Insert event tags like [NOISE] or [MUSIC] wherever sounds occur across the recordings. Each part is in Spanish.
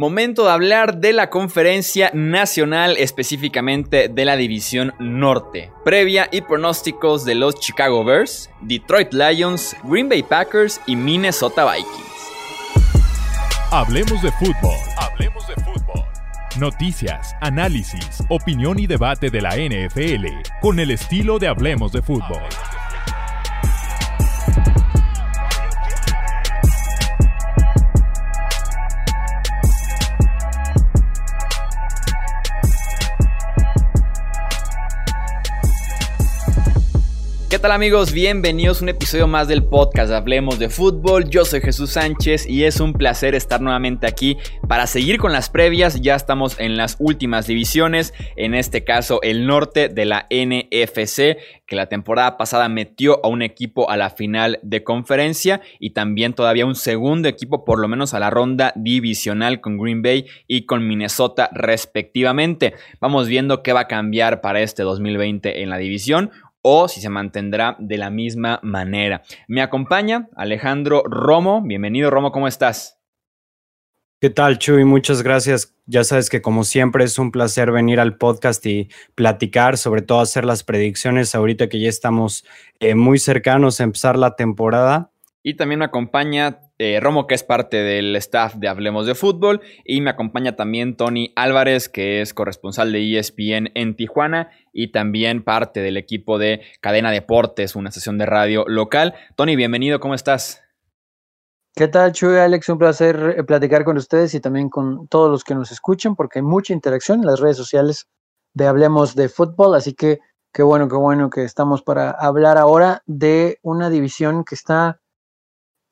Momento de hablar de la conferencia nacional, específicamente de la división norte. Previa y pronósticos de los Chicago Bears, Detroit Lions, Green Bay Packers y Minnesota Vikings. Hablemos de fútbol. Hablemos de fútbol. Noticias, análisis, opinión y debate de la NFL con el estilo de Hablemos de fútbol. Tal amigos? Bienvenidos a un episodio más del podcast Hablemos de Fútbol. Yo soy Jesús Sánchez y es un placer estar nuevamente aquí para seguir con las previas. Ya estamos en las últimas divisiones, en este caso el norte de la NFC, que la temporada pasada metió a un equipo a la final de conferencia y también todavía un segundo equipo por lo menos a la ronda divisional con Green Bay y con Minnesota respectivamente. Vamos viendo qué va a cambiar para este 2020 en la división o si se mantendrá de la misma manera. Me acompaña Alejandro Romo. Bienvenido, Romo, ¿cómo estás? ¿Qué tal, Chuy? Muchas gracias. Ya sabes que como siempre es un placer venir al podcast y platicar, sobre todo hacer las predicciones ahorita que ya estamos eh, muy cercanos a empezar la temporada. Y también me acompaña eh, Romo, que es parte del staff de Hablemos de Fútbol, y me acompaña también Tony Álvarez, que es corresponsal de ESPN en Tijuana y también parte del equipo de Cadena Deportes, una sesión de radio local. Tony, bienvenido, ¿cómo estás? ¿Qué tal, Chuy, Alex? Un placer eh, platicar con ustedes y también con todos los que nos escuchen, porque hay mucha interacción en las redes sociales de Hablemos de Fútbol, así que qué bueno, qué bueno que estamos para hablar ahora de una división que está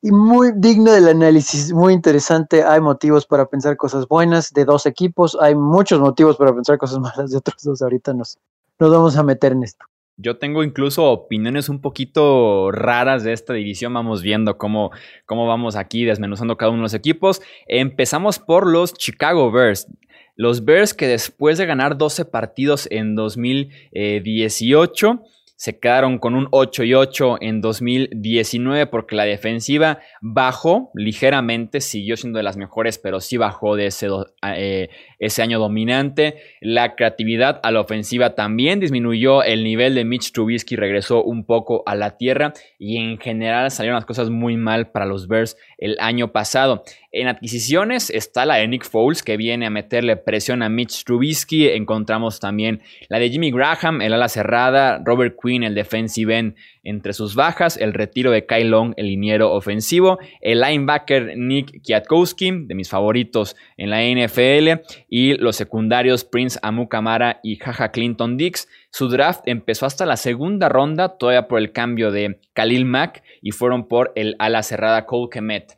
y muy digno del análisis, muy interesante. Hay motivos para pensar cosas buenas de dos equipos, hay muchos motivos para pensar cosas [LAUGHS] malas de otros dos. Ahorita nos, nos vamos a meter en esto. Yo tengo incluso opiniones un poquito raras de esta división. Vamos viendo cómo, cómo vamos aquí desmenuzando cada uno de los equipos. Empezamos por los Chicago Bears. Los Bears que después de ganar 12 partidos en 2018 se quedaron con un 8 y 8 en 2019 porque la defensiva bajó ligeramente, siguió siendo de las mejores, pero sí bajó de ese, eh, ese año dominante. La creatividad a la ofensiva también disminuyó, el nivel de Mitch Trubisky regresó un poco a la tierra y en general salieron las cosas muy mal para los Bears el año pasado. En adquisiciones está la de Nick Foles, que viene a meterle presión a Mitch Trubisky. Encontramos también la de Jimmy Graham, el ala cerrada, Robert Quinn, el defensive end, entre sus bajas, el retiro de Kyle Long, el liniero ofensivo, el linebacker Nick Kiatkowski, de mis favoritos en la NFL, y los secundarios Prince Amukamara y Jaja Clinton Dix. Su draft empezó hasta la segunda ronda, todavía por el cambio de Khalil Mack, y fueron por el ala cerrada Cole Kemet.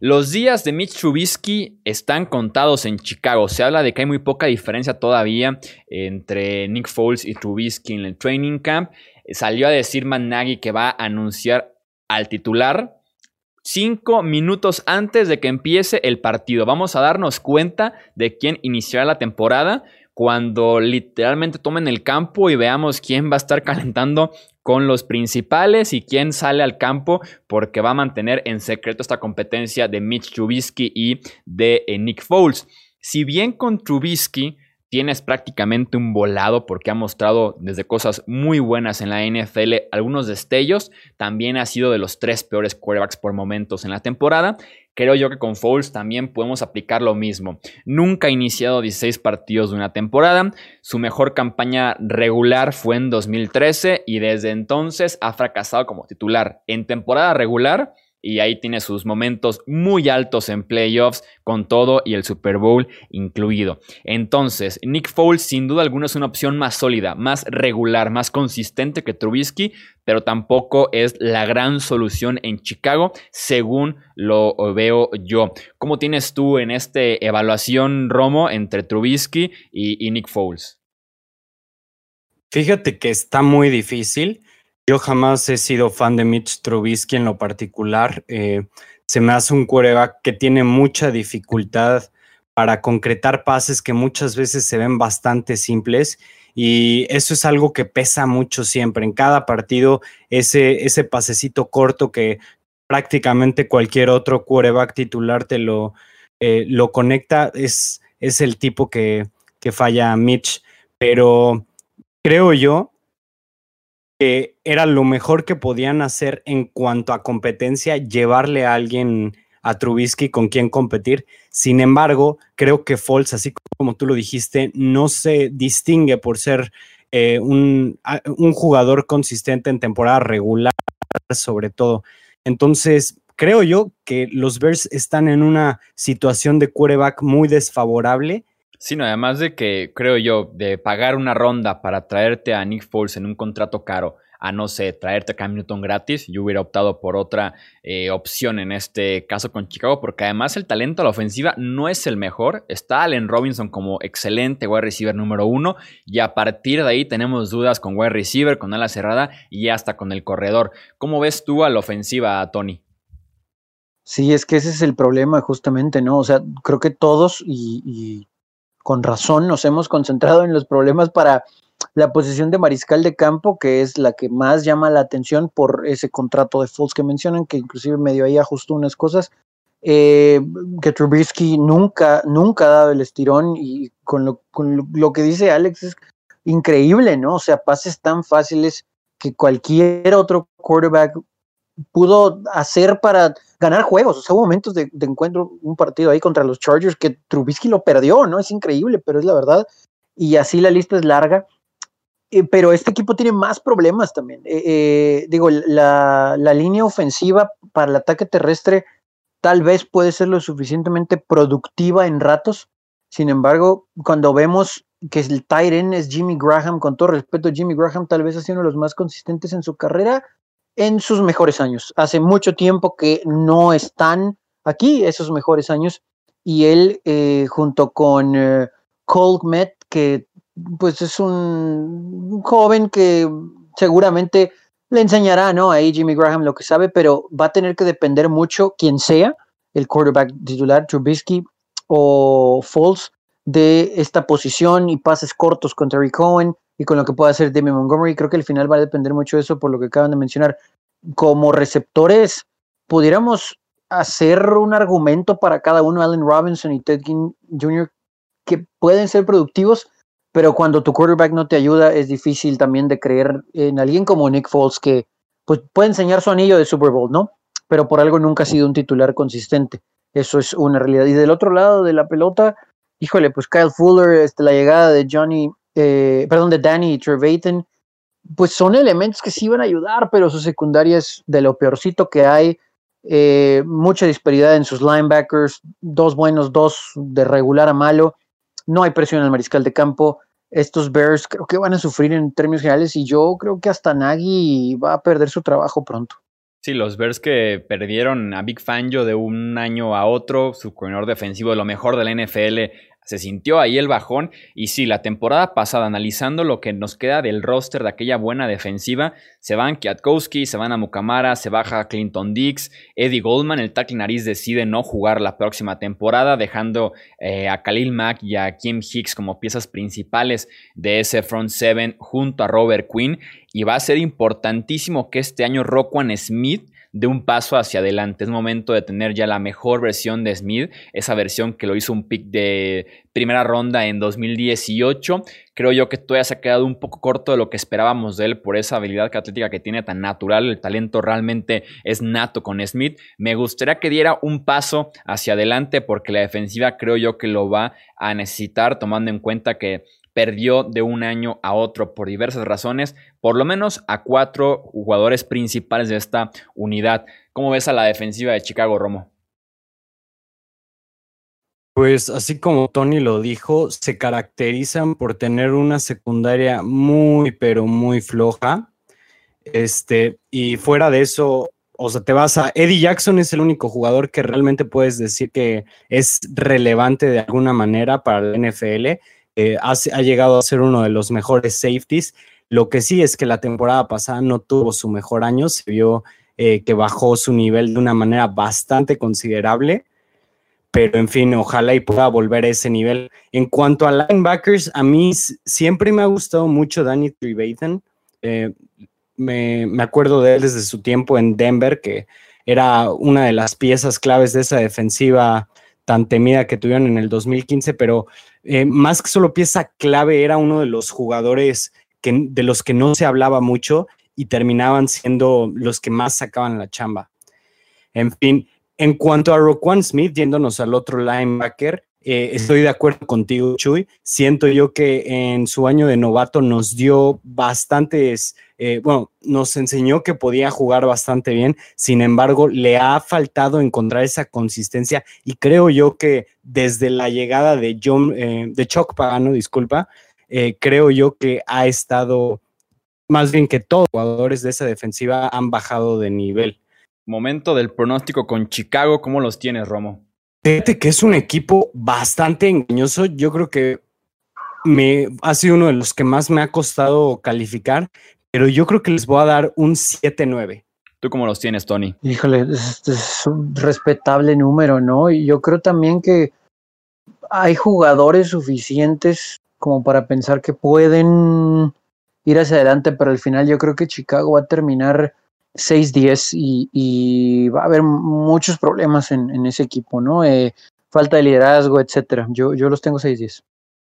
Los días de Mitch Trubisky están contados en Chicago. Se habla de que hay muy poca diferencia todavía entre Nick Foles y Trubisky en el training camp. Salió a decir Matt Nagy que va a anunciar al titular cinco minutos antes de que empiece el partido. Vamos a darnos cuenta de quién iniciará la temporada cuando literalmente tomen el campo y veamos quién va a estar calentando con los principales y quién sale al campo porque va a mantener en secreto esta competencia de Mitch Trubisky y de eh, Nick Foles. Si bien con Trubisky tienes prácticamente un volado porque ha mostrado desde cosas muy buenas en la NFL algunos destellos, también ha sido de los tres peores quarterbacks por momentos en la temporada. Creo yo que con Foles también podemos aplicar lo mismo. Nunca ha iniciado 16 partidos de una temporada. Su mejor campaña regular fue en 2013 y desde entonces ha fracasado como titular. En temporada regular y ahí tiene sus momentos muy altos en playoffs con todo y el Super Bowl incluido. Entonces, Nick Foles sin duda alguna es una opción más sólida, más regular, más consistente que Trubisky, pero tampoco es la gran solución en Chicago según lo veo yo. ¿Cómo tienes tú en esta evaluación, Romo, entre Trubisky y, y Nick Foles? Fíjate que está muy difícil. Yo jamás he sido fan de Mitch Trubisky en lo particular. Eh, se me hace un quarterback que tiene mucha dificultad para concretar pases que muchas veces se ven bastante simples y eso es algo que pesa mucho siempre. En cada partido, ese, ese pasecito corto que prácticamente cualquier otro quarterback titular te lo, eh, lo conecta, es, es el tipo que, que falla Mitch, pero creo yo que era lo mejor que podían hacer en cuanto a competencia, llevarle a alguien a Trubisky con quien competir. Sin embargo, creo que Foles, así como tú lo dijiste, no se distingue por ser eh, un, un, jugador consistente en temporada regular, sobre todo. Entonces, creo yo que los Bears están en una situación de quarterback muy desfavorable. Sí, no, además de que creo yo, de pagar una ronda para traerte a Nick Foles en un contrato caro a no sé, traerte a Cam Newton gratis. Yo hubiera optado por otra eh, opción en este caso con Chicago, porque además el talento a la ofensiva no es el mejor. Está Allen Robinson como excelente wide receiver número uno, y a partir de ahí tenemos dudas con wide receiver, con ala cerrada y hasta con el corredor. ¿Cómo ves tú a la ofensiva, Tony? Sí, es que ese es el problema justamente, ¿no? O sea, creo que todos y con razón nos hemos concentrado en los problemas para la posición de mariscal de campo, que es la que más llama la atención por ese contrato de Fultz que mencionan, que inclusive medio ahí ajustó unas cosas, eh, que Trubisky nunca, nunca ha dado el estirón y con lo, con lo que dice Alex es increíble, ¿no? O sea, pases tan fáciles que cualquier otro quarterback pudo hacer para ganar juegos. O sea, hubo momentos de, encuentro, un partido ahí contra los Chargers que Trubisky lo perdió, ¿no? Es increíble, pero es la verdad. Y así la lista es larga. Eh, pero este equipo tiene más problemas también. Eh, eh, digo, la, línea ofensiva para el ataque terrestre tal vez puede ser lo suficientemente productiva en ratos. Sin embargo, cuando vemos que el tight es Jimmy Graham, con todo respeto, Jimmy Graham tal vez ha sido uno de los más consistentes en su carrera en sus mejores años. Hace mucho tiempo que no están aquí esos mejores años y él junto con Cole Met, que pues es un joven que seguramente le enseñará, ¿no? Ahí Jimmy Graham lo que sabe, pero va a tener que depender mucho quien sea el quarterback titular, Trubisky o Foles, de esta posición y pases cortos con Terry Cohen y con lo que pueda hacer Demi Montgomery. Creo que al final va a depender mucho de eso por lo que acaban de mencionar. Como receptores, pudiéramos hacer un argumento para cada uno, Allen Robinson y Ted King Jr., que pueden ser productivos, pero cuando tu quarterback no te ayuda es difícil también de creer en alguien como Nick Foles que pues, puede enseñar su anillo de Super Bowl, ¿no? Pero por algo nunca ha sido un titular consistente. Eso es una realidad. Y del otro lado de la pelota, híjole, pues Kyle Fuller, este, la llegada de Johnny, eh, perdón, de Danny Trevathan, pues son elementos que sí van a ayudar, pero su secundaria es de lo peorcito que hay. Eh, mucha disparidad en sus linebackers, dos buenos, dos de regular a malo no hay presión al mariscal de campo. Estos Bears creo que van a sufrir en términos generales y yo creo que hasta Nagy va a perder su trabajo pronto. Sí, los Bears que perdieron a Big Fangio de un año a otro, su coordinador defensivo de lo mejor de la NFL, se sintió ahí el bajón. Y sí, la temporada pasada, analizando lo que nos queda del roster de aquella buena defensiva, se van Kiatkowski, se van a Mukamara, se baja Clinton Dix, Eddie Goldman, el tackle nariz decide no jugar la próxima temporada, dejando eh, a Khalil Mack y a Kim Hicks como piezas principales de ese front seven junto a Robert Quinn. Y va a ser importantísimo que este año Roquan Smith de un paso hacia adelante. Es momento de tener ya la mejor versión de Smith, esa versión que lo hizo un pick de primera ronda en 2018. Creo yo que todavía se ha quedado un poco corto de lo que esperábamos de él por esa habilidad atlética que tiene tan natural. El talento realmente es nato con Smith. Me gustaría que diera un paso hacia adelante porque la defensiva creo yo que lo va a necesitar tomando en cuenta que perdió de un año a otro por diversas razones, por lo menos a cuatro jugadores principales de esta unidad. ¿Cómo ves a la defensiva de Chicago, Romo? Pues así como Tony lo dijo, se caracterizan por tener una secundaria muy, pero muy floja. Este, y fuera de eso, o sea, te vas a. Eddie Jackson es el único jugador que realmente puedes decir que es relevante de alguna manera para la NFL eh, ha, llegado a ser uno de los mejores safeties. Lo que sí es que la temporada pasada no tuvo su mejor año, se vio eh, que bajó su nivel de una manera bastante considerable, pero en fin, ojalá y pueda volver a ese nivel. En cuanto a linebackers, a mí siempre me ha gustado mucho Danny Trevathan. Eh, me, me, acuerdo de él desde su tiempo en Denver, que era una de las piezas claves de esa defensiva tan temida que tuvieron en el 2015, pero eh, más que solo pieza clave, era uno de los jugadores que, de los que no se hablaba mucho y terminaban siendo los que más sacaban la chamba. En fin, en cuanto a Roquan Smith, yéndonos al otro linebacker, eh, estoy de acuerdo contigo, Chuy. Siento yo que en su año de novato nos dio bastantes, eh, bueno, nos enseñó que podía jugar bastante bien. Sin embargo, le ha faltado encontrar esa consistencia y creo yo que desde la llegada de John, eh, de Chuck Pagano, disculpa, creo yo que ha estado más bien que todos los jugadores de esa defensiva han bajado de nivel. Momento del pronóstico con Chicago, ¿cómo los tienes, Romo? Fíjate que es un equipo bastante engañoso. Yo creo que me ha sido uno de los que más me ha costado calificar, pero yo creo que les voy a dar un 7-9. ¿Tú cómo los tienes, Tony? Híjole, es, es, un respetable número, ¿no? Y yo creo también que hay jugadores suficientes como para pensar que pueden ir hacia adelante, pero al final yo creo que Chicago va a terminar 6-10 y, va a haber muchos problemas en, ese equipo, ¿no? Eh, falta de liderazgo, etcétera. Yo, yo los tengo 6-10.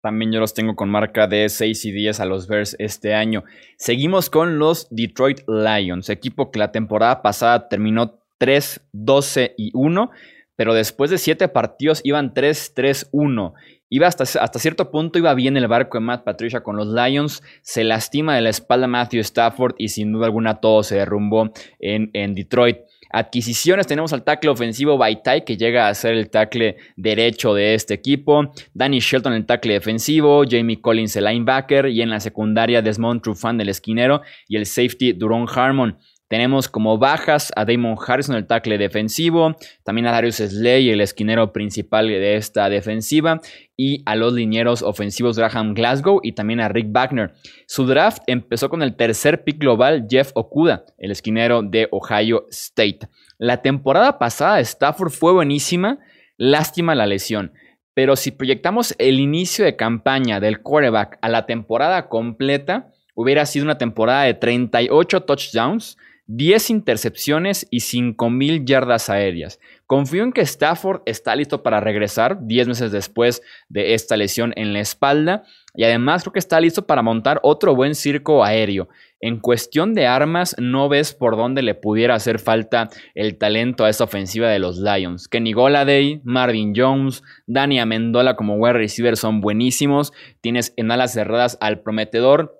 También yo los tengo con marca de 6 y 10 a los Bears este año. Seguimos con los Detroit Lions, equipo que la temporada pasada terminó 3, 12 y 1, pero después de 7 partidos iban 3, 3, 1 Iba hasta, hasta cierto punto, iba bien el barco de Matt Patricia con los Lions. Se lastima de la espalda Matthew Stafford y sin duda alguna todo se derrumbó en, en Detroit. Adquisiciones tenemos al tackle ofensivo Baitai, que llega a ser el tackle derecho de este equipo. Danny Shelton, el tackle defensivo. Jamie Collins, el linebacker. Y en la secundaria, Desmond Trufant, el esquinero. Y el safety, Duron Harmon. Tenemos como bajas a Damon Harrison, el tackle defensivo, también a Darius Slay, el esquinero principal de esta defensiva, y a los linieros ofensivos Graham Glasgow y también a Rick Wagner. Su draft empezó con el tercer pick global Jeff Okuda, el esquinero de Ohio State. La temporada pasada Stafford fue buenísima, lástima la lesión. Pero si proyectamos el inicio de campaña del quarterback a la temporada completa, hubiera sido una temporada de 38 touchdowns, 10 intercepciones y 5.000 yardas aéreas. Confío en que Stafford está listo para regresar 10 meses después de esta lesión en la espalda y además creo que está listo para montar otro buen circo aéreo. En cuestión de armas, no ves por dónde le pudiera hacer falta el talento a esta ofensiva de los Lions. Kenny Goladay, Marvin Jones, Dani Amendola como wide receiver son buenísimos. Tienes en alas cerradas al prometedor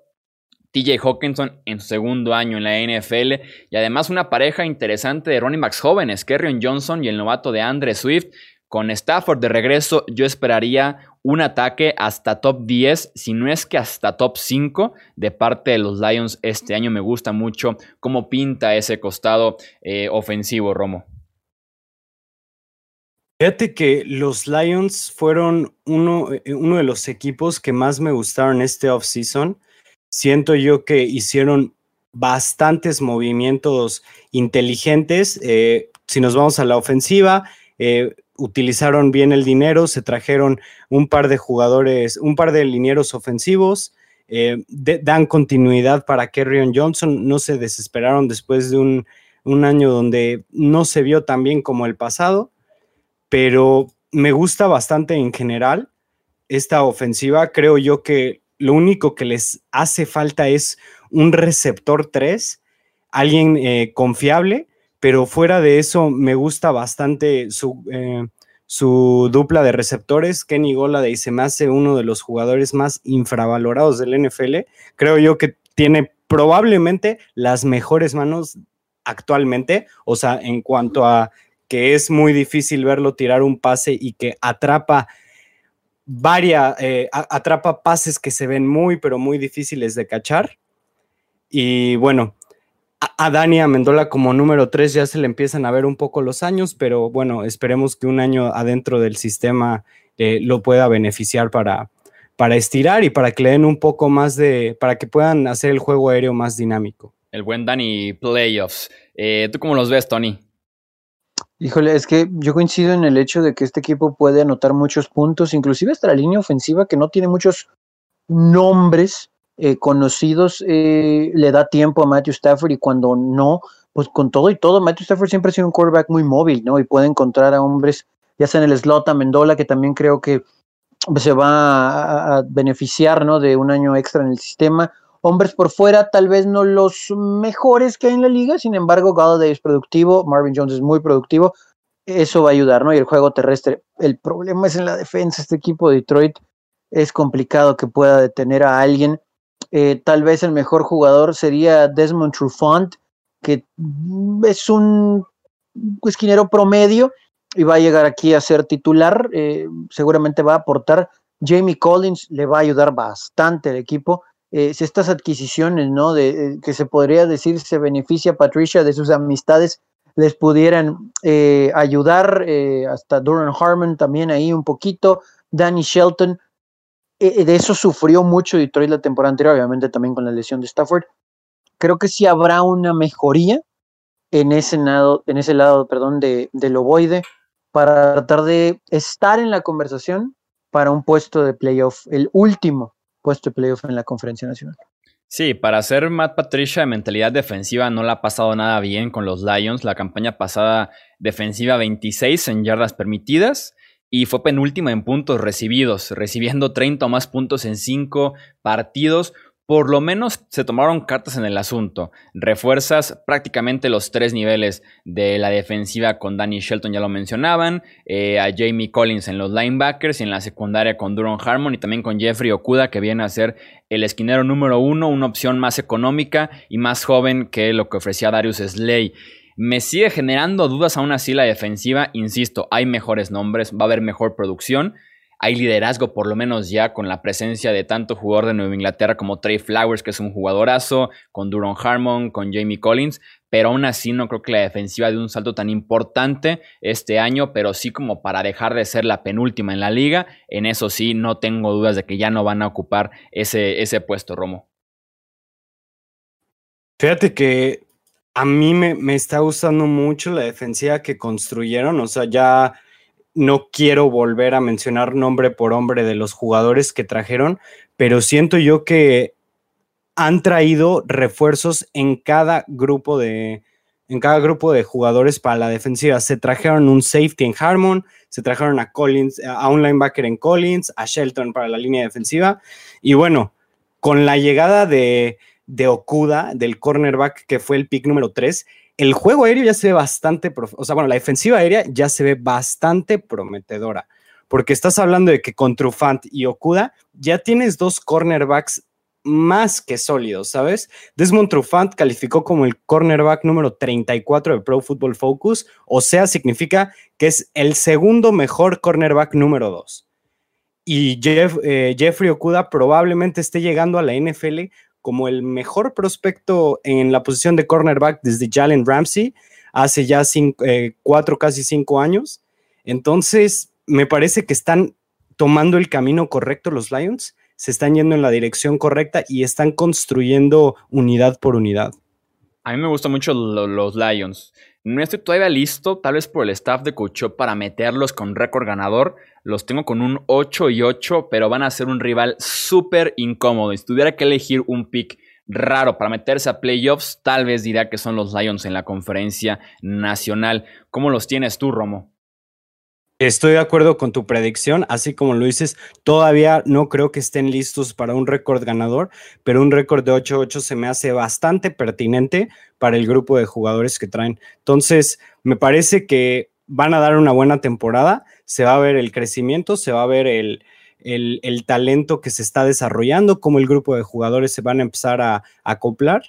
TJ Hawkinson en su segundo año en la NFL y además una pareja interesante de running backs jóvenes, Kerrion Johnson y el novato de Andre Swift. Con Stafford de regreso, yo esperaría un ataque hasta top 10, si no es que hasta top 5 de parte de los Lions este año. Me gusta mucho cómo pinta ese costado eh, ofensivo, Romo. Fíjate que los Lions fueron uno, eh, uno de los equipos que más me gustaron este offseason siento yo que hicieron bastantes movimientos inteligentes. Eh, si nos vamos a la ofensiva, eh, utilizaron bien el dinero, se trajeron un par de jugadores, un par de linieros ofensivos, eh, dan continuidad para Kerryon Johnson, no se desesperaron después de un año donde no se vio tan bien como el pasado, pero me gusta bastante en general esta ofensiva. Creo yo que lo único que les hace falta es un receptor 3, alguien eh, confiable, pero fuera de eso me gusta bastante su, eh, su dupla de receptores. Kenny Golade se me hace uno de los jugadores más infravalorados del NFL. Creo yo que tiene probablemente las mejores manos actualmente, o sea, en cuanto a que es muy difícil verlo tirar un pase y que atrapa varia, eh, atrapa pases que se ven muy, pero muy difíciles de cachar. Y bueno, a, Dani Amendola como número 3 ya se le empiezan a ver un poco los años, pero bueno, esperemos que un año adentro del sistema eh, lo pueda beneficiar para, para estirar y para que le den un poco más de, para que puedan hacer el juego aéreo más dinámico. El buen Dani Playoffs. Eh, ¿Tú cómo los ves, Tony? Híjole, es que yo coincido en el hecho de que este equipo puede anotar muchos puntos, inclusive hasta la línea ofensiva que no tiene muchos nombres eh, conocidos, eh, le da tiempo a Matthew Stafford y cuando no, pues con todo y todo, Matthew Stafford siempre ha sido un quarterback muy móvil, ¿no? Y puede encontrar a hombres ya sea en el slot a Mendola, que también creo que se va a, beneficiar ¿no? de un año extra en el sistema. Hombres por fuera, tal vez no los mejores que hay en la liga, sin embargo, Galladay es productivo, Marvin Jones es muy productivo, eso va a ayudar, ¿no? Y el juego terrestre, el problema es en la defensa, este equipo de Detroit es complicado que pueda detener a alguien. Eh, tal vez el mejor jugador sería Desmond Trufant, que es un esquinero promedio y va a llegar aquí a ser titular. Eh, seguramente va a aportar. Jamie Collins le va a ayudar bastante al equipo. Eh, estas adquisiciones, ¿no? De, que se podría decir se beneficia Patricia de sus amistades, les pudieran ayudar, hasta Duran Harmon también ahí un poquito, Danny Shelton, eh, de eso sufrió mucho Detroit la temporada anterior, obviamente también con la lesión de Stafford. Creo que sí habrá una mejoría en ese lado, en ese lado perdón, de, del ovoide para tratar de estar en la conversación para un puesto de playoff, el último puesto de playoff en la conferencia nacional. Sí, para ser Matt Patricia de mentalidad defensiva no le ha pasado nada bien con los Lions. La campaña pasada defensiva 26 en yardas permitidas y fue penúltima en puntos recibidos, recibiendo 30 o más puntos en 5 partidos. Por lo menos se tomaron cartas en el asunto. Refuerzas prácticamente los tres niveles de la defensiva con Danny Shelton, ya lo mencionaban, eh, a Jamie Collins en los linebackers y en la secundaria con Duron Harmon y también con Jeffrey Okuda, que viene a ser el esquinero número uno, una opción más económica y más joven que lo que ofrecía Darius Slay. Me sigue generando dudas aún así la defensiva. Insisto, hay mejores nombres, va a haber mejor producción. Hay liderazgo, por lo menos ya, con la presencia de tanto jugador de Nueva Inglaterra como Trey Flowers, que es un jugadorazo, con Duron Harmon, con Jamie Collins. Pero aún así no creo que la defensiva dé un salto tan importante este año, pero sí como para dejar de ser la penúltima en la liga. En eso sí, no tengo dudas de que ya no van a ocupar ese, ese puesto, Romo. Fíjate que a mí me, está gustando mucho la defensiva que construyeron, o sea, ya no quiero volver a mencionar nombre por hombre de los jugadores que trajeron, pero siento yo que han traído refuerzos en cada grupo de en cada grupo de jugadores para la defensiva. Se trajeron un safety en Harmon, se trajeron a Collins, a un linebacker en Collins, a Shelton para la línea defensiva. Y bueno, con la llegada de, de Okuda, del cornerback, que fue el pick número 3, el juego aéreo ya se ve bastante, o sea, bueno, la defensiva aérea ya se ve bastante prometedora, porque estás hablando de que con Trufant y Okuda ya tienes dos cornerbacks más que sólidos, ¿sabes? Desmond Trufant calificó como el cornerback número 34 de Pro Football Focus, o sea, significa que es el segundo mejor cornerback número 2. Y eh, Jeffrey Okuda probablemente esté llegando a la NFL como el mejor prospecto en la posición de cornerback desde Jalen Ramsey hace ya eh, cuatro, casi cinco años. Entonces, me parece que están tomando el camino correcto los Lions, se están yendo en la dirección correcta y están construyendo unidad por unidad. A mí me gustan mucho los Lions. No estoy todavía listo, tal vez por el staff de Coach para meterlos con récord ganador. Los tengo con un 8 y 8, pero van a ser un rival súper incómodo. Si tuviera que elegir un pick raro para meterse a playoffs, tal vez diría que son los Lions en la conferencia nacional. ¿Cómo los tienes tú, Romo? Estoy de acuerdo con tu predicción, así como lo dices, todavía no creo que estén listos para un récord ganador, pero un récord de 8-8 se me hace bastante pertinente para el grupo de jugadores que traen. Entonces, me parece que van a dar una buena temporada, se va a ver el crecimiento, se va a ver el, el, talento que se está desarrollando, cómo el grupo de jugadores se van a empezar a, a acoplar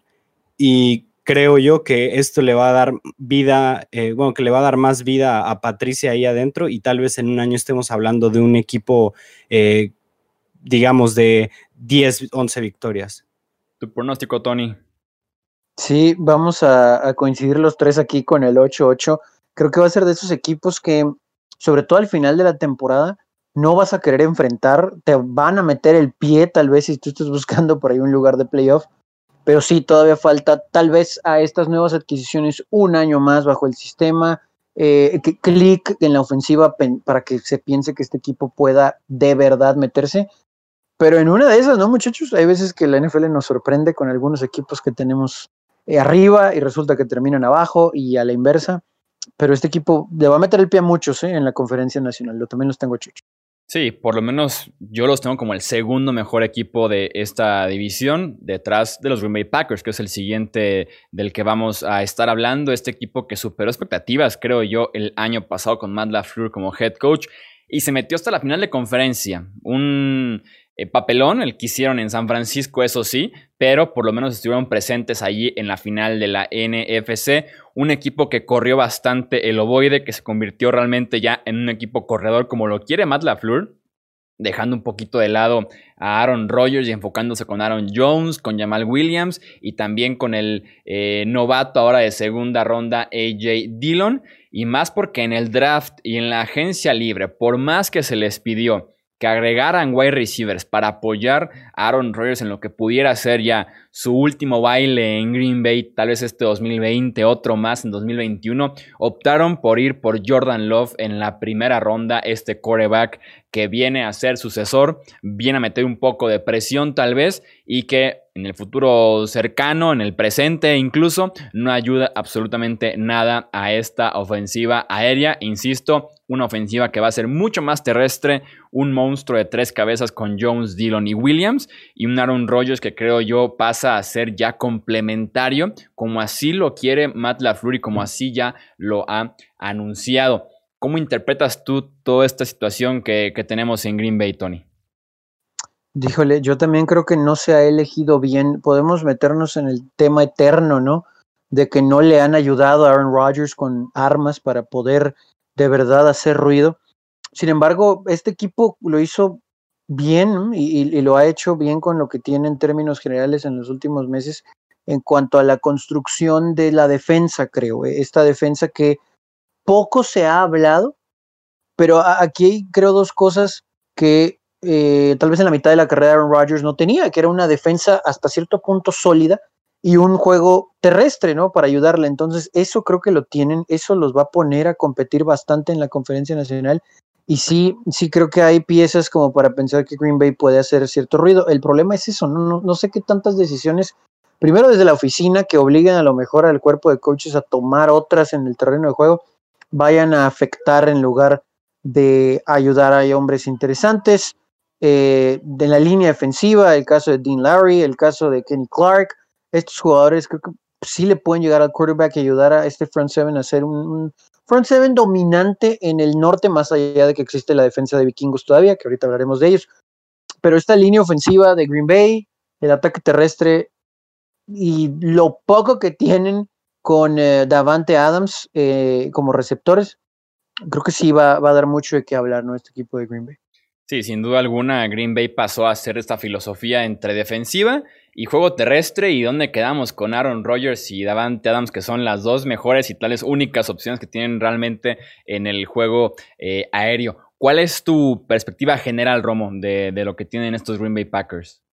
y creo yo que esto le va a dar vida, eh, bueno, que le va a dar más vida a Patricia ahí adentro y tal vez en un año estemos hablando de un equipo, eh, digamos, de 10, 11 victorias. ¿Tu pronóstico, Tony? Sí, vamos a, coincidir los tres aquí con el 8-8. Creo que va a ser de esos equipos que, sobre todo al final de la temporada, no vas a querer enfrentar, te van a meter el pie tal vez si tú estás buscando por ahí un lugar de playoff pero sí, todavía falta tal vez a estas nuevas adquisiciones un año más bajo el sistema, eh, clic en la ofensiva para que se piense que este equipo pueda de verdad meterse. Pero en una de esas, ¿no, muchachos? Hay veces que la NFL nos sorprende con algunos equipos que tenemos eh, arriba y resulta que terminan abajo y a la inversa. pero este equipo le va a meter el pie a muchos ¿eh? en la conferencia nacional. Yo también los tengo chucho. Sí, por lo menos yo los tengo como el segundo mejor equipo de esta división, detrás de los Green Bay Packers, que es el siguiente del que vamos a estar hablando. Este equipo que superó expectativas, creo yo, el año pasado con Matt LaFleur como head coach y se metió hasta la final de conferencia. Un eh, papelón el que hicieron en San Francisco, eso sí, pero por lo menos estuvieron presentes allí en la final de la NFC. Un equipo que corrió bastante el ovoide, que se convirtió realmente ya en un equipo corredor como lo quiere Matt LaFleur dejando un poquito de lado a Aaron Rodgers y enfocándose con Aaron Jones, con Jamal Williams y también con el eh, novato ahora de segunda ronda AJ Dillon. Y más porque en el draft y en la agencia libre, por más que se les pidió que agregaran wide receivers para apoyar a Aaron Rodgers en lo que pudiera ser ya su último baile en Green Bay, tal vez este 2020, otro más en 2021, optaron por ir por Jordan Love en la primera ronda, este coreback que viene a ser sucesor, viene a meter un poco de presión tal vez y que en el futuro cercano, en el presente incluso, no ayuda absolutamente nada a esta ofensiva aérea. Insisto, una ofensiva que va a ser mucho más terrestre, un monstruo de tres cabezas con Jones, Dillon y Williams, y un Aaron Rodgers que creo yo pasa a ser ya complementario, como así lo quiere Matt LaFleur y como así ya lo ha anunciado. ¿Cómo interpretas tú toda esta situación que, que tenemos en Green Bay, Tony? Díjole, yo también creo que no se ha elegido bien. Podemos meternos en el tema eterno, ¿no? De que no le han ayudado a Aaron Rodgers con armas para poder de verdad hacer ruido. Sin embargo, este equipo lo hizo bien y, lo ha hecho bien con lo que tiene en términos generales en los últimos meses en cuanto a la construcción de la defensa, creo. Esta defensa que poco se ha hablado, pero aquí creo dos cosas que eh, tal vez en la mitad de la carrera Aaron Rodgers no tenía, que era una defensa hasta cierto punto sólida y un juego terrestre, ¿no? Para ayudarle. Entonces, eso creo que lo tienen, eso los va a poner a competir bastante en la conferencia nacional. Y sí, sí creo que hay piezas como para pensar que Green Bay puede hacer cierto ruido. El problema es eso, no, no, sé qué tantas decisiones, primero desde la oficina, que obliguen a lo mejor al cuerpo de coaches a tomar otras en el terreno de juego, vayan a afectar en lugar de ayudar a hombres interesantes eh, de la línea defensiva, el caso de Dean Larry, el caso de Kenny Clark, estos jugadores creo que sí le pueden llegar al quarterback y ayudar a este front seven a ser un, front seven dominante en el norte, más allá de que existe la defensa de vikingos todavía, que ahorita hablaremos de ellos. Pero esta línea ofensiva de Green Bay, el ataque terrestre y lo poco que tienen con eh, Davante Adams eh, como receptores, creo que sí va, va, a dar mucho de qué hablar, ¿no? Este equipo de Green Bay. Sí, sin duda alguna, Green Bay pasó a hacer esta filosofía entre defensiva y juego terrestre. ¿Y dónde quedamos con Aaron Rodgers y Davante Adams, que son las dos mejores y tales únicas opciones que tienen realmente en el juego eh, aéreo? ¿Cuál es tu perspectiva general, Romo, de, lo que tienen estos Green Bay Packers?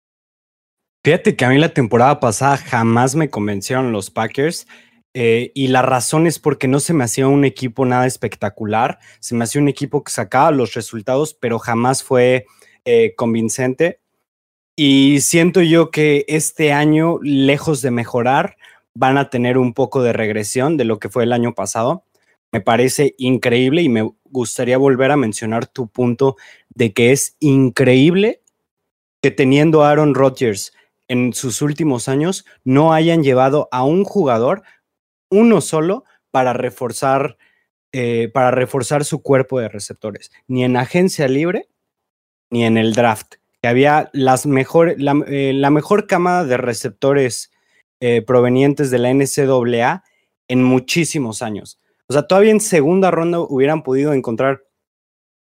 Fíjate que a mí la temporada pasada jamás me convencieron los Packers. Eh, y la razón es porque no se me hacía un equipo nada espectacular, se me hacía un equipo que sacaba los resultados, pero jamás fue eh, convincente. Y siento yo que este año, lejos de mejorar, van a tener un poco de regresión de lo que fue el año pasado. Me parece increíble y me gustaría volver a mencionar tu punto de que es increíble que teniendo Aaron Rodgers en sus últimos años no hayan llevado a un jugador uno solo para reforzar, eh, para reforzar su cuerpo de receptores, ni en agencia libre ni en el draft, había mejor, la, eh, mejor camada de receptores eh, provenientes de la NCAA en muchísimos años. O sea, todavía en segunda ronda hubieran podido encontrar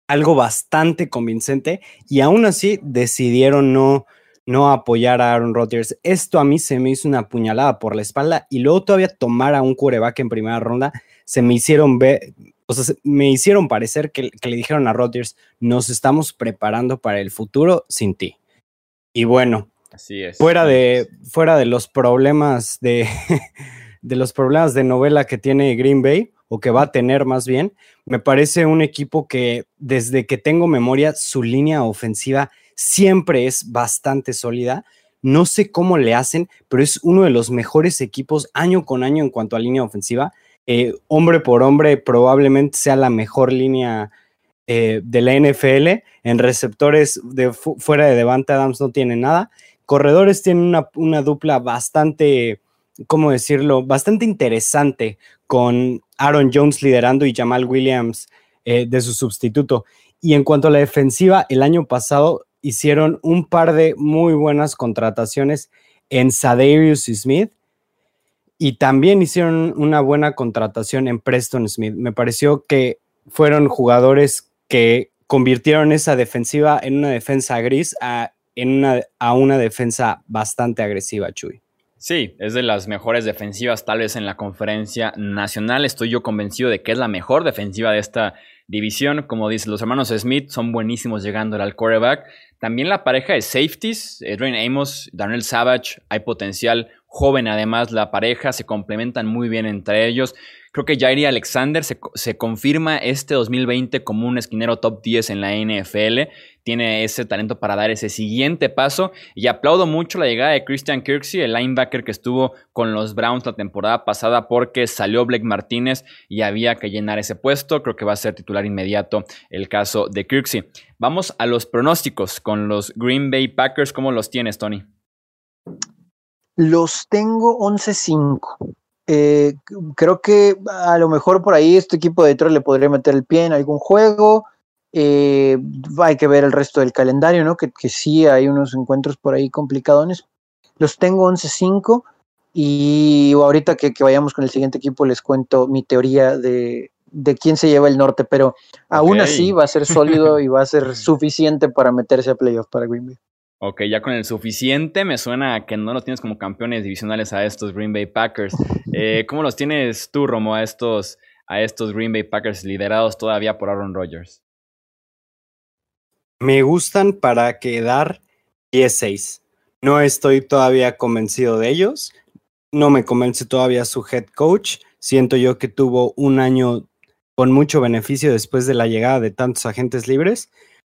algo bastante convincente y aún así decidieron no, no apoyar a Aaron Rodgers. Esto a mí se me hizo una puñalada por la espalda y luego todavía tomar a un quarterback en primera ronda, se me hicieron ver, o sea, me hicieron parecer que, le dijeron a Rodgers, nos estamos preparando para el futuro sin ti. Y bueno, Así es. Fuera de, fuera de los problemas de, [LAUGHS] de los problemas de novela que tiene Green Bay, o que va a tener más bien, me parece un equipo que desde que tengo memoria, su línea ofensiva siempre es bastante sólida. No sé cómo le hacen, pero es uno de los mejores equipos año con año en cuanto a línea ofensiva. Eh, hombre por hombre, probablemente sea la mejor línea eh, de la NFL. En receptores de fuera de Devante Adams no tiene nada. Corredores tienen una, dupla bastante, ¿cómo decirlo? Bastante interesante con Aaron Jones liderando y Jamal Williams eh, de su sustituto. Y en cuanto a la defensiva, el año pasado hicieron un par de muy buenas contrataciones en Sadarius Smith y también hicieron una buena contratación en Preston Smith. Me pareció que fueron jugadores que convirtieron esa defensiva en una defensa gris a, en una, defensa bastante agresiva, Chuy. Sí, es de las mejores defensivas tal vez en la conferencia nacional. Estoy yo convencido de que es la mejor defensiva de esta división. Como dice, los hermanos Smith son buenísimos llegando al quarterback. También la pareja de safeties, Adrian Amos, Darnell Savage, hay potencial joven además la pareja, se complementan muy bien entre ellos. Creo que Jairi Alexander se, se, confirma este 2020 como un esquinero top 10 en la NFL. Tiene ese talento para dar ese siguiente paso. Y aplaudo mucho la llegada de Christian Kirksey, el linebacker que estuvo con los Browns la temporada pasada porque salió Blake Martínez y había que llenar ese puesto. Creo que va a ser titular inmediato el caso de Kirksey. Vamos a los pronósticos con los Green Bay Packers. ¿Cómo los tienes, Tony? Los tengo 11-5. Eh, creo que a lo mejor por ahí este equipo de Detroit le podría meter el pie en algún juego. Eh, hay que ver el resto del calendario, ¿no? Que, que sí hay unos encuentros por ahí complicadones. Los tengo 11-5 y ahorita que, que, vayamos con el siguiente equipo les cuento mi teoría de, de quién se lleva el norte, pero aún así va a ser sólido y va a ser [LAUGHS] suficiente para meterse a playoff para Green Bay. Ok, ya con el suficiente me suena que no los tienes como campeones divisionales a estos Green Bay Packers. [LAUGHS] Eh, ¿Cómo los tienes tú, Romo, a estos, a estos Green Bay Packers liderados todavía por Aaron Rodgers? Me gustan para quedar 10-6. No estoy todavía convencido de ellos. No me convence todavía su head coach. Siento yo que tuvo un año con mucho beneficio después de la llegada de tantos agentes libres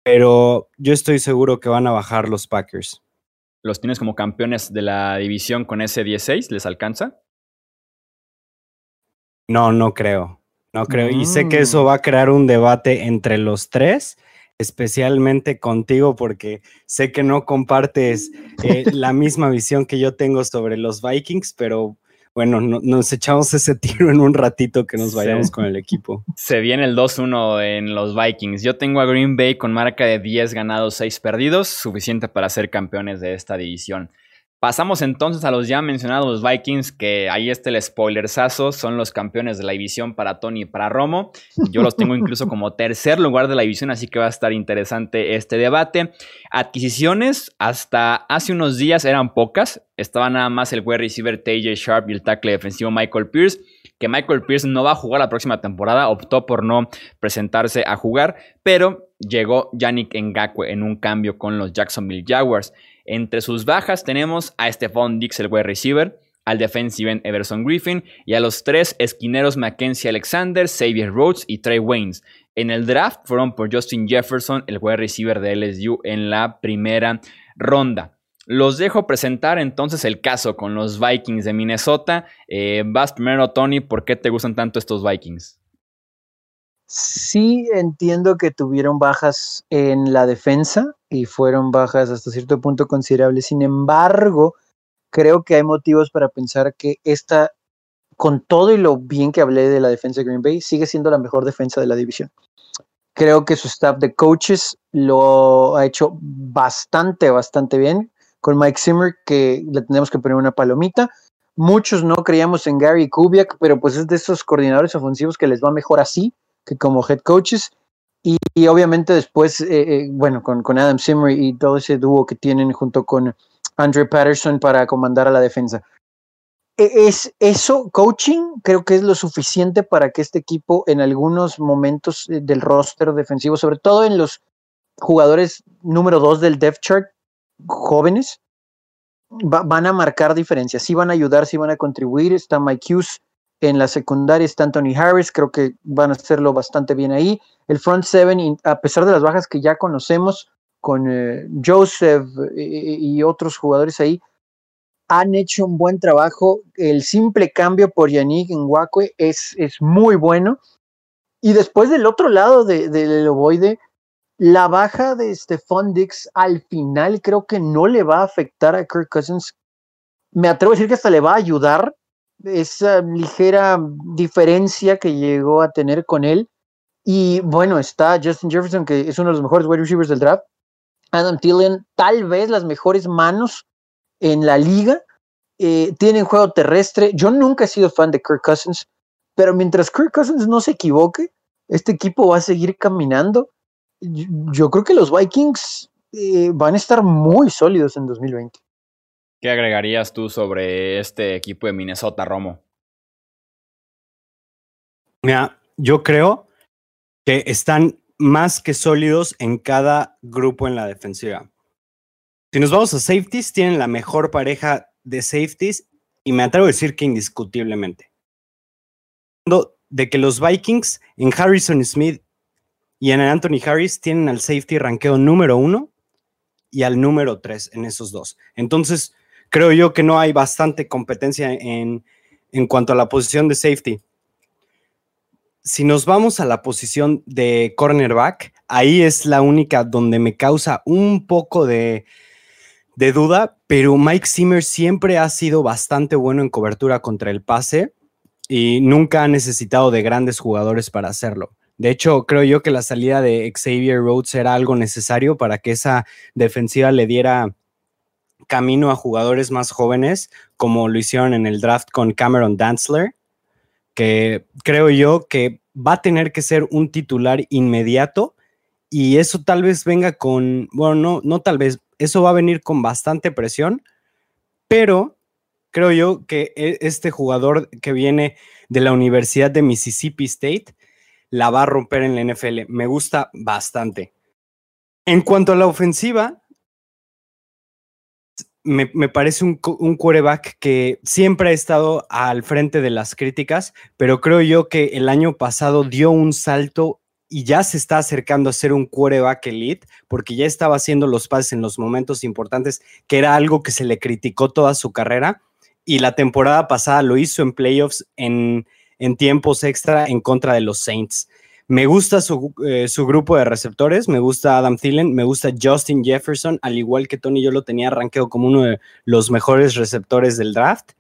pero yo estoy seguro que van a bajar los Packers. ¿Los tienes como campeones de la división con ese 16? ¿Les alcanza? No, no creo. No creo. Y sé que eso mm. va a crear un debate entre los tres, especialmente contigo, porque sé que no compartes eh, la misma visión que yo tengo sobre los Vikings, pero bueno, nos echamos ese [LAUGHS] tiro en un ratito que nos vayamos con el equipo. Se viene el 2-1 en los Vikings. Yo tengo a Green Bay con marca de 10 ganados, 6 perdidos, suficiente para ser campeones de esta división. Pasamos entonces a los ya mencionados Vikings, que ahí está el spoilersazo, son los campeones de la división para Tony y para Romo. Yo los tengo incluso como [LAUGHS] tercer lugar de la división, así que va a estar interesante este debate. Adquisiciones, hasta hace unos días eran pocas. Estaba nada más el wide receiver TJ Sharp y el tackle defensivo Michael Pierce que Michael Pierce no va a jugar la próxima temporada, optó por no presentarse a jugar, pero llegó Yannick Ngakwe en un cambio con los Jacksonville Jaguars. Entre sus bajas tenemos a Stephon Dix, el wide receiver, al defensive end Everson Griffin y a los tres esquineros Mackenzie Alexander, Xavier Rhodes y Trey Waynes. En el draft fueron por Justin Jefferson, el wide receiver de LSU, en la primera ronda. Los dejo presentar entonces el caso con los Vikings de Minnesota. Eh, vas primero, Tony, ¿por qué te gustan tanto estos Vikings? Sí, entiendo que tuvieron bajas en la defensa y fueron bajas hasta cierto punto considerables. Sin embargo, creo que hay motivos para pensar que esta, con todo y lo bien que hablé de la defensa de Green Bay, sigue siendo la mejor defensa de la división. Creo que su staff de coaches lo ha hecho bastante, bastante bien. Con Mike Zimmer, que le tenemos que poner una palomita. Muchos no creíamos en Gary Kubiak, pero pues es de esos coordinadores ofensivos que les va mejor así que como head coaches. Y, obviamente después, eh, eh, bueno, con, con, Adam Zimmer y todo ese dúo que tienen junto con Andre Patterson para comandar a la defensa. E, es eso, coaching, creo que es lo suficiente para que este equipo en algunos momentos eh, del roster defensivo, sobre todo en los jugadores número dos del depth chart, jóvenes, van a marcar diferencias, sí van a ayudar, sí van a contribuir. Está Mike Hughes, en la secundaria está Anthony Harris, creo que van a hacerlo bastante bien ahí. El front seven, a pesar de las bajas que ya conocemos, con eh, Joseph y, otros jugadores ahí, han hecho un buen trabajo. El simple cambio por Yannick Ngakwe es, es muy bueno. Y después del otro lado del de, ovoide, la baja de Stephon Dix al final creo que no le va a afectar a Kirk Cousins. Me atrevo a decir que hasta le va a ayudar esa ligera diferencia que llegó a tener con él. Y bueno, está Justin Jefferson, que es uno de los mejores wide receivers del draft. Adam Thielen, tal vez las mejores manos en la liga. Eh, tienen juego terrestre. Yo nunca he sido fan de Kirk Cousins, pero mientras Kirk Cousins no se equivoque, este equipo va a seguir caminando. Yo, creo que los Vikings eh, van a estar muy sólidos en 2020. ¿Qué agregarías tú sobre este equipo de Minnesota, Romo? Mira, yo creo que están más que sólidos en cada grupo en la defensiva. Si nos vamos a safeties, tienen la mejor pareja de safeties y me atrevo a decir que indiscutiblemente. De que los Vikings en Harrison Smith y en Anthony Harris tienen al safety ranqueo número uno y al número tres en esos dos. Entonces, creo yo que no hay bastante competencia en, en cuanto a la posición de safety si nos vamos a la posición de cornerback, ahí es la única donde me causa un poco de, duda, pero Mike Zimmer siempre ha sido bastante bueno en cobertura contra el pase y nunca ha necesitado de grandes jugadores para hacerlo. De hecho, creo yo que la salida de Xavier Rhodes era algo necesario para que esa defensiva le diera camino a jugadores más jóvenes, como lo hicieron en el draft con Cameron Dantzler que creo yo que va a tener que ser un titular inmediato y eso tal vez venga con, bueno, no, no tal vez, eso va a venir con bastante presión, pero creo yo que e, este jugador que viene de la Universidad de Mississippi State la va a romper en la NFL. Me gusta bastante. En cuanto a la ofensiva, me, parece un, un, quarterback que siempre ha estado al frente de las críticas, pero creo yo que el año pasado dio un salto y ya se está acercando a ser un quarterback elite, porque ya estaba haciendo los pases en los momentos importantes, que era algo que se le criticó toda su carrera, y la temporada pasada lo hizo en playoffs en, en tiempos extra en contra de los Saints. Me gusta eh, su, grupo de receptores, me gusta Adam Thielen, me gusta Justin Jefferson, al igual que Tony, yo lo tenía arranqueado como uno de los mejores receptores del draft.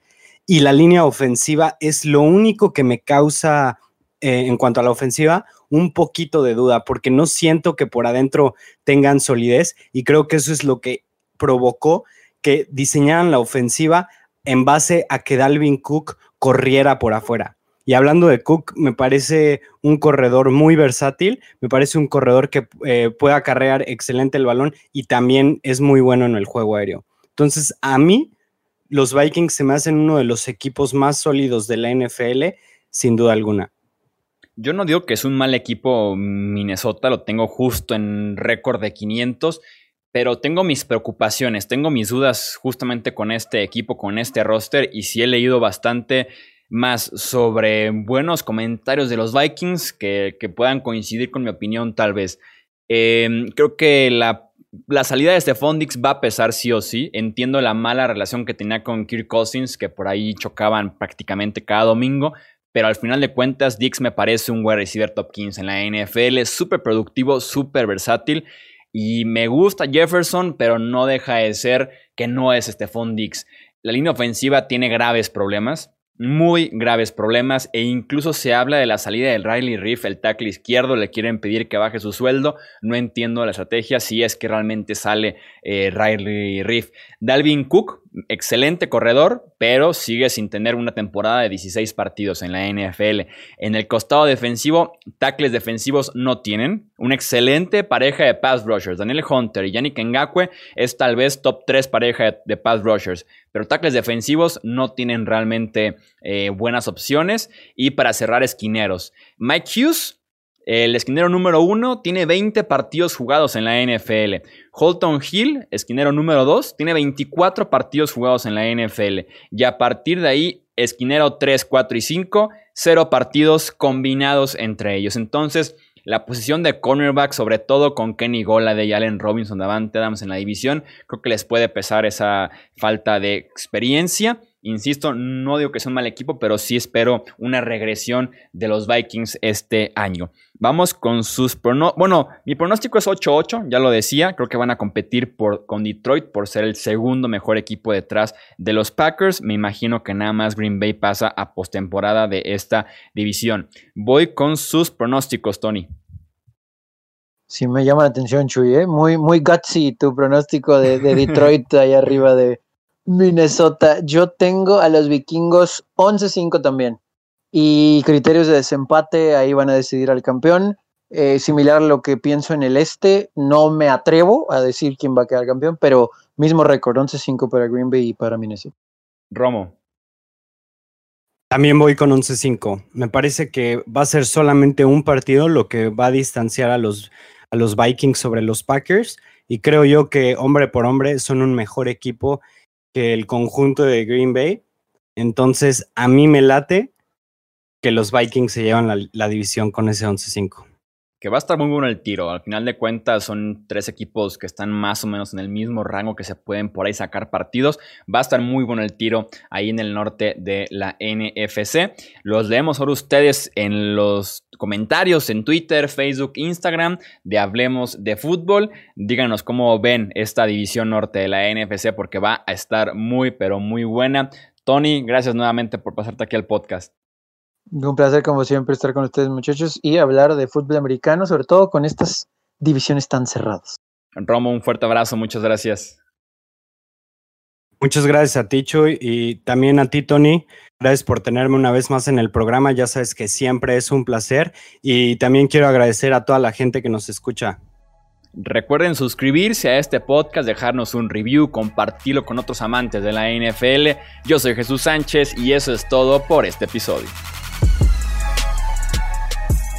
Y la línea ofensiva es lo único que me causa, eh, en cuanto a la ofensiva, un poquito de duda, porque no siento que por adentro tengan solidez y creo que eso es lo que provocó que diseñaran la ofensiva en base a que Dalvin Cook corriera por afuera. Y hablando de Cook, me parece un corredor muy versátil, me parece un corredor que eh, puede acarrear excelente el balón y también es muy bueno en el juego aéreo. Entonces, a mí, los Vikings se me hacen uno de los equipos más sólidos de la NFL, sin duda alguna. Yo no digo que es un mal equipo Minnesota, lo tengo justo en récord de 500, pero tengo mis preocupaciones, tengo mis dudas justamente con este equipo, con este roster, y sí he leído bastante más sobre buenos comentarios de los Vikings que, puedan coincidir con mi opinión tal vez. Em, creo que la, salida de Stephon Dix va a pesar sí o sí. Entiendo la mala relación que tenía con Kirk Cousins, que por ahí chocaban prácticamente cada domingo. Pero al final de cuentas, Dix me parece un wide receiver top 15 en la NFL. Súper productivo, súper versátil. Y me gusta Jefferson, pero no deja de ser que no es Stephon Dix. La línea ofensiva tiene graves problemas muy graves problemas e incluso se habla de la salida del Riley Riff, el tackle izquierdo, le quieren pedir que baje su sueldo, no entiendo la estrategia si es que realmente sale eh, Riley Riff. Dalvin Cook, excelente corredor, pero sigue sin tener una temporada de 16 partidos en la NFL. En el costado defensivo, tackles defensivos no tienen. Una excelente pareja de pass rushers. Daniel Hunter y Yannick Ngakwe es tal vez top 3 pareja de pass rushers, pero tackles defensivos no tienen realmente eh, buenas opciones. Y para cerrar, esquineros. Mike Hughes el esquinero número uno tiene 20 partidos jugados en la NFL. Holton Hill, esquinero número 2, tiene 24 partidos jugados en la NFL. Y a partir de ahí, esquinero 3, 4 y 5, 0 partidos combinados entre ellos. Entonces, La posición de cornerback, sobre todo con Kenny Gola de Allen Robinson, Davante Adams en la división, creo que les puede pesar esa falta de experiencia. Insisto, no digo que sea un mal equipo, pero sí espero una regresión de los Vikings este año. Vamos con sus pronósticos. Bueno, mi pronóstico es 8-8, ya lo decía. Creo que van a competir con Detroit por ser el segundo mejor equipo detrás de los Packers. Me imagino que nada más Green Bay pasa a postemporada de esta división. Voy con sus pronósticos, Tony. Sí, me llama la atención, Chuy. ¿eh? Muy, muy gutsy tu pronóstico de, de Detroit ahí arriba de, Minnesota. Yo tengo a los vikingos 11-5 también. Y criterios de desempate, ahí van a decidir al campeón. Eh, similar a lo que pienso en el este, no me atrevo a decir quién va a quedar campeón, pero mismo récord, 11-5 para Green Bay y para Minnesota. Romo. También voy con 11-5. Me parece que va a ser solamente un partido lo que va a distanciar a los, a los Vikings sobre los Packers. Y creo yo que hombre por hombre son un mejor equipo que el conjunto de Green Bay. Entonces, a mí me late que los Vikings se llevan la, la división con ese 11-5 que va a estar muy bueno el tiro. Al final de cuentas son tres equipos que están más o menos en el mismo rango que se pueden por ahí sacar partidos. Va a estar muy bueno el tiro ahí en el norte de la NFC. Los leemos ahora ustedes en los comentarios en Twitter, Facebook, Instagram de Hablemos de Fútbol. Díganos cómo ven esta división norte de la NFC porque va a estar muy pero muy buena. Tony, gracias nuevamente por pasarte aquí al podcast. Un placer, como siempre, estar con ustedes, muchachos, y hablar de fútbol americano, sobre todo con estas divisiones tan cerradas. Romo, un fuerte abrazo, muchas gracias. Muchas gracias a ti, Chuy, y también a ti, Tony. Gracias por tenerme una vez más en el programa. Ya sabes que siempre es un placer. Y también quiero agradecer a toda la gente que nos escucha. Recuerden suscribirse a este podcast, dejarnos un review, compartirlo con otros amantes de la NFL. Yo soy Jesús Sánchez y eso es todo por este episodio.